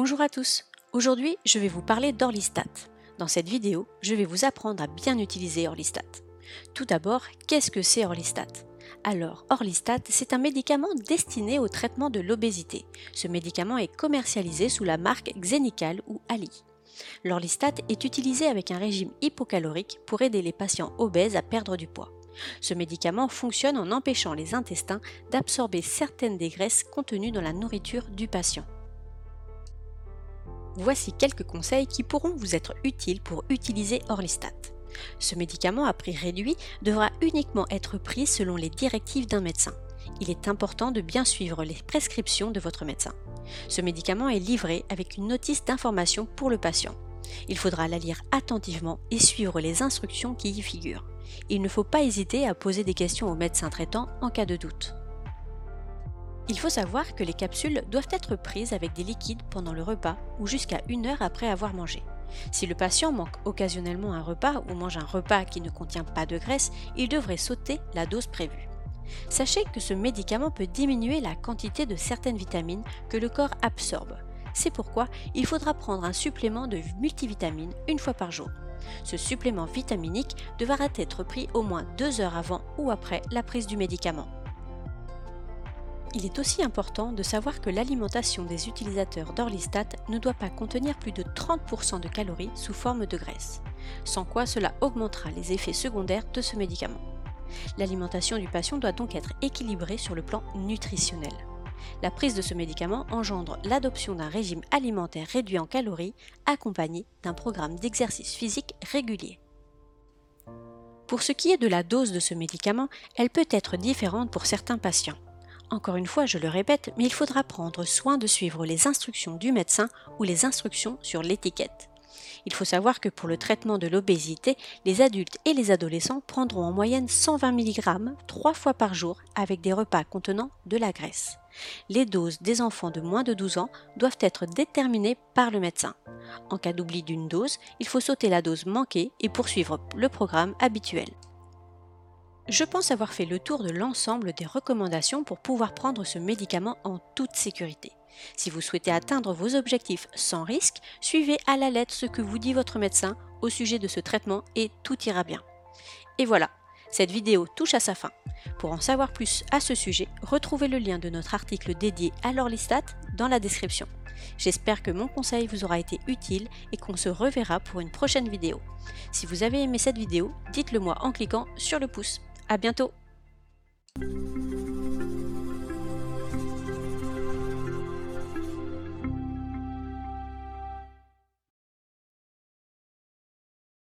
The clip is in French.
Bonjour à tous, aujourd'hui je vais vous parler d'Orlistat. Dans cette vidéo, je vais vous apprendre à bien utiliser Orlistat. Tout d'abord, qu'est-ce que c'est Orlistat? Alors, Orlistat, c'est un médicament destiné au traitement de l'obésité. Ce médicament est commercialisé sous la marque Xenical ou Ali. L'Orlistat est utilisé avec un régime hypocalorique pour aider les patients obèses à perdre du poids. Ce médicament fonctionne en empêchant les intestins d'absorber certaines des graisses contenues dans la nourriture du patient. Voici quelques conseils qui pourront vous être utiles pour utiliser Orlistat. Ce médicament à prix réduit devra uniquement être pris selon les directives d'un médecin. Il est important de bien suivre les prescriptions de votre médecin. Ce médicament est livré avec une notice d'information pour le patient. Il faudra la lire attentivement et suivre les instructions qui y figurent. Il ne faut pas hésiter à poser des questions au médecin traitant en cas de doute. Il faut savoir que les capsules doivent être prises avec des liquides pendant le repas ou jusqu'à une heure après avoir mangé. Si le patient manque occasionnellement un repas ou mange un repas qui ne contient pas de graisse, il devrait sauter la dose prévue. Sachez que ce médicament peut diminuer la quantité de certaines vitamines que le corps absorbe. C'est pourquoi il faudra prendre un supplément de multivitamines une fois par jour. Ce supplément vitaminique devra être pris au moins deux heures avant ou après la prise du médicament. Il est aussi important de savoir que l'alimentation des utilisateurs d'Orlistat ne doit pas contenir plus de 30% de calories sous forme de graisse, sans quoi cela augmentera les effets secondaires de ce médicament. L'alimentation du patient doit donc être équilibrée sur le plan nutritionnel. La prise de ce médicament engendre l'adoption d'un régime alimentaire réduit en calories accompagné d'un programme d'exercice physique régulier. Pour ce qui est de la dose de ce médicament, elle peut être différente pour certains patients. Encore une fois, je le répète, mais il faudra prendre soin de suivre les instructions du médecin ou les instructions sur l'étiquette. Il faut savoir que pour le traitement de l'obésité, les adultes et les adolescents prendront en moyenne 120 mg trois fois par jour avec des repas contenant de la graisse. Les doses des enfants de moins de 12 ans doivent être déterminées par le médecin. En cas d'oubli d'une dose, il faut sauter la dose manquée et poursuivre le programme habituel. Je pense avoir fait le tour de l'ensemble des recommandations pour pouvoir prendre ce médicament en toute sécurité. Si vous souhaitez atteindre vos objectifs sans risque, suivez à la lettre ce que vous dit votre médecin au sujet de ce traitement et tout ira bien. Et voilà, cette vidéo touche à sa fin. Pour en savoir plus à ce sujet, retrouvez le lien de notre article dédié à l'Orlistat dans la description. J'espère que mon conseil vous aura été utile et qu'on se reverra pour une prochaine vidéo. Si vous avez aimé cette vidéo, dites-le moi en cliquant sur le pouce. À bientôt